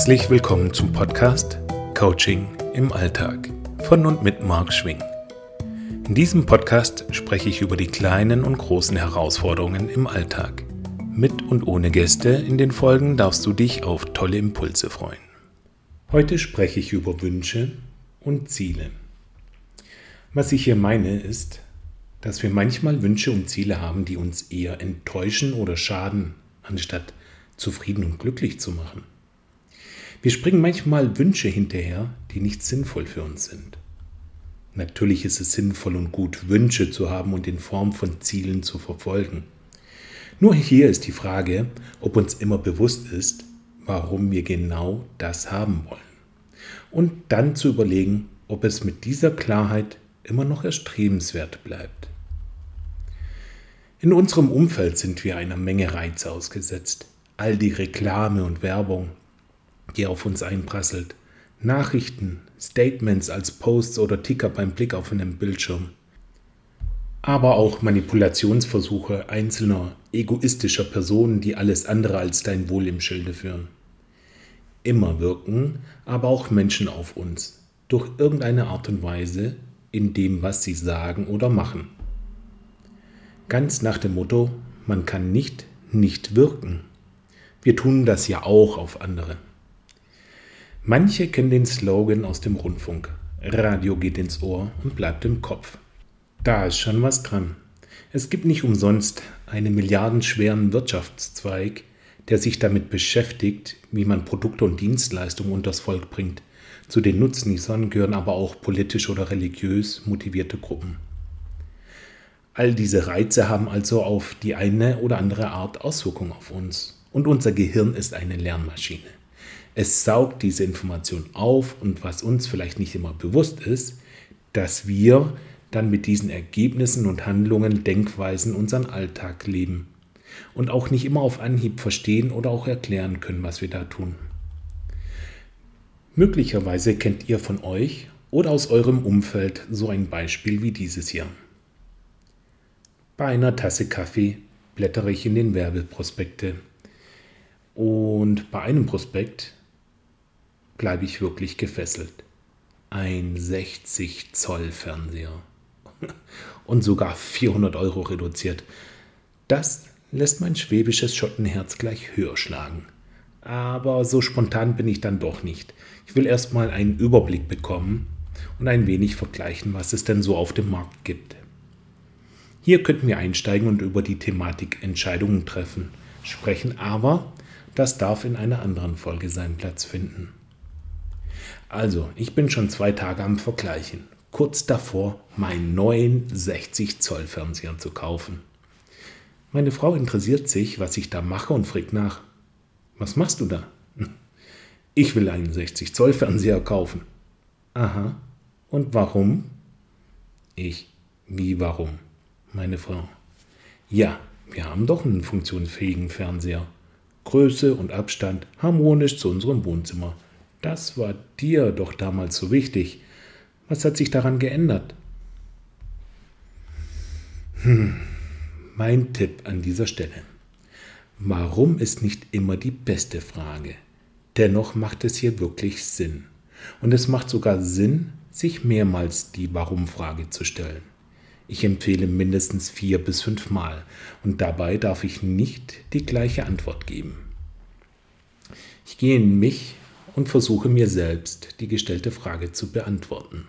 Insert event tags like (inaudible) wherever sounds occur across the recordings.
Herzlich willkommen zum Podcast Coaching im Alltag von und mit Marc Schwing. In diesem Podcast spreche ich über die kleinen und großen Herausforderungen im Alltag. Mit und ohne Gäste in den Folgen darfst du dich auf tolle Impulse freuen. Heute spreche ich über Wünsche und Ziele. Was ich hier meine ist, dass wir manchmal Wünsche und Ziele haben, die uns eher enttäuschen oder schaden, anstatt zufrieden und glücklich zu machen. Wir springen manchmal Wünsche hinterher, die nicht sinnvoll für uns sind. Natürlich ist es sinnvoll und gut, Wünsche zu haben und in Form von Zielen zu verfolgen. Nur hier ist die Frage, ob uns immer bewusst ist, warum wir genau das haben wollen. Und dann zu überlegen, ob es mit dieser Klarheit immer noch erstrebenswert bleibt. In unserem Umfeld sind wir einer Menge Reize ausgesetzt. All die Reklame und Werbung, die auf uns einprasselt. Nachrichten, Statements als Posts oder Ticker beim Blick auf einen Bildschirm. Aber auch Manipulationsversuche einzelner egoistischer Personen, die alles andere als dein Wohl im Schilde führen. Immer wirken aber auch Menschen auf uns, durch irgendeine Art und Weise, in dem, was sie sagen oder machen. Ganz nach dem Motto, man kann nicht nicht wirken. Wir tun das ja auch auf andere. Manche kennen den Slogan aus dem Rundfunk. Radio geht ins Ohr und bleibt im Kopf. Da ist schon was dran. Es gibt nicht umsonst einen milliardenschweren Wirtschaftszweig, der sich damit beschäftigt, wie man Produkte und Dienstleistungen unters Volk bringt. Zu den Nutznießern gehören aber auch politisch oder religiös motivierte Gruppen. All diese Reize haben also auf die eine oder andere Art Auswirkungen auf uns. Und unser Gehirn ist eine Lernmaschine. Es saugt diese Information auf und was uns vielleicht nicht immer bewusst ist, dass wir dann mit diesen Ergebnissen und Handlungen, Denkweisen unseren Alltag leben und auch nicht immer auf Anhieb verstehen oder auch erklären können, was wir da tun. Möglicherweise kennt ihr von euch oder aus eurem Umfeld so ein Beispiel wie dieses hier. Bei einer Tasse Kaffee blättere ich in den Werbeprospekte. Und bei einem Prospekt bleibe ich wirklich gefesselt. Ein 60 Zoll Fernseher. (laughs) Und sogar 400 Euro reduziert. Das lässt mein schwäbisches Schottenherz gleich höher schlagen. Aber so spontan bin ich dann doch nicht. Ich will erstmal einen Überblick bekommen und ein wenig vergleichen, was es denn so auf dem Markt gibt. Hier könnten wir einsteigen und über die Thematik Entscheidungen treffen, sprechen, aber das darf in einer anderen Folge seinen Platz finden. Also, ich bin schon zwei Tage am Vergleichen, kurz davor, meinen neuen 60 Zoll Fernseher zu kaufen. Meine Frau interessiert sich, was ich da mache und fragt nach, was machst du da? (laughs) Ich will einen 60 Zoll Fernseher kaufen. Aha. Und warum? Ich. Wie warum? meine Frau. Ja, wir haben doch einen funktionsfähigen Fernseher. Größe und Abstand harmonisch zu unserem Wohnzimmer. Das war dir doch damals so wichtig. Was hat sich daran geändert? Hm, mein Tipp an dieser Stelle. Warum ist nicht immer die beste Frage? Dennoch macht es hier wirklich Sinn. Und es macht sogar Sinn, sich mehrmals die Warum-Frage zu stellen. Ich empfehle mindestens vier bis fünf Mal und dabei darf ich nicht die gleiche Antwort geben. Ich gehe in mich und versuche mir selbst die gestellte Frage zu beantworten.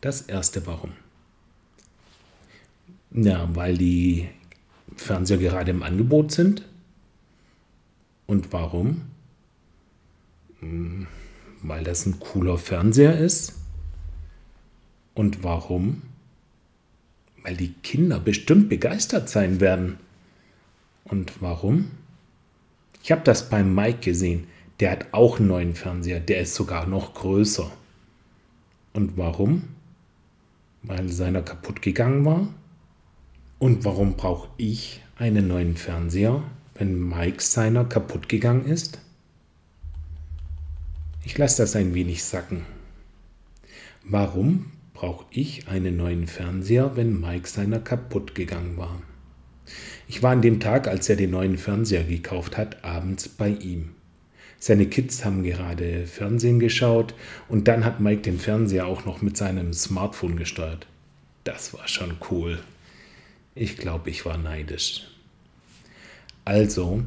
Das erste Warum. Ja, weil die Fernseher gerade im Angebot sind. Und warum? Hm, weil das ein cooler Fernseher ist. Und warum? Weil die Kinder bestimmt begeistert sein werden. Und warum? Ich habe das beim Mike gesehen. Der hat auch einen neuen Fernseher. Der ist sogar noch größer. Und warum? Weil seiner kaputt gegangen war? Und warum brauche ich einen neuen Fernseher, wenn Mike seiner kaputt gegangen ist? Ich lasse das ein wenig sacken. Warum brauche ich einen neuen Fernseher, wenn Mike seiner kaputt gegangen war. Ich war an dem Tag, als er den neuen Fernseher gekauft hat, abends bei ihm. Seine Kids haben gerade Fernsehen geschaut und dann hat Mike den Fernseher auch noch mit seinem Smartphone gesteuert. Das war schon cool. Ich glaube, ich war neidisch. Also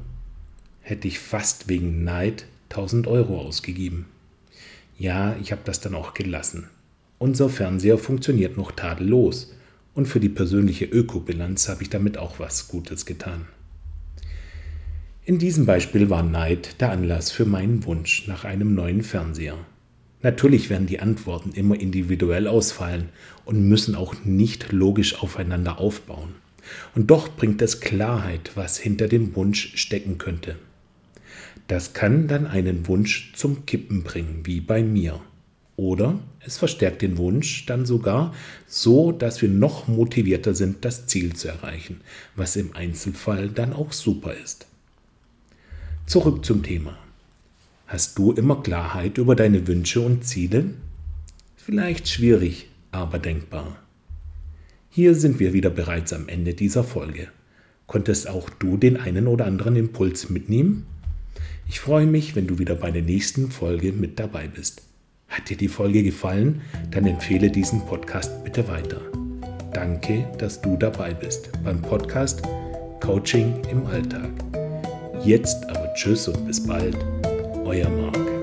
hätte ich fast wegen Neid 1000 Euro ausgegeben. Ja, ich habe das dann auch gelassen. Unser Fernseher funktioniert noch tadellos und für die persönliche Ökobilanz habe ich damit auch was Gutes getan. In diesem Beispiel war Neid der Anlass für meinen Wunsch nach einem neuen Fernseher. Natürlich werden die Antworten immer individuell ausfallen und müssen auch nicht logisch aufeinander aufbauen. Und doch bringt es Klarheit, was hinter dem Wunsch stecken könnte. Das kann dann einen Wunsch zum Kippen bringen, wie bei mir. Oder es verstärkt den Wunsch dann sogar so, dass wir noch motivierter sind, das Ziel zu erreichen, was im Einzelfall dann auch super ist. Zurück zum Thema. Hast du immer Klarheit über deine Wünsche und Ziele? Vielleicht schwierig, aber denkbar. Hier sind wir wieder bereits am Ende dieser Folge. Konntest auch du den einen oder anderen Impuls mitnehmen? Ich freue mich, wenn du wieder bei der nächsten Folge mit dabei bist. Hat dir die Folge gefallen? Dann empfehle diesen Podcast bitte weiter. Danke, dass du dabei bist beim Podcast Coaching im Alltag. Jetzt aber Tschüss und bis bald, euer Marc.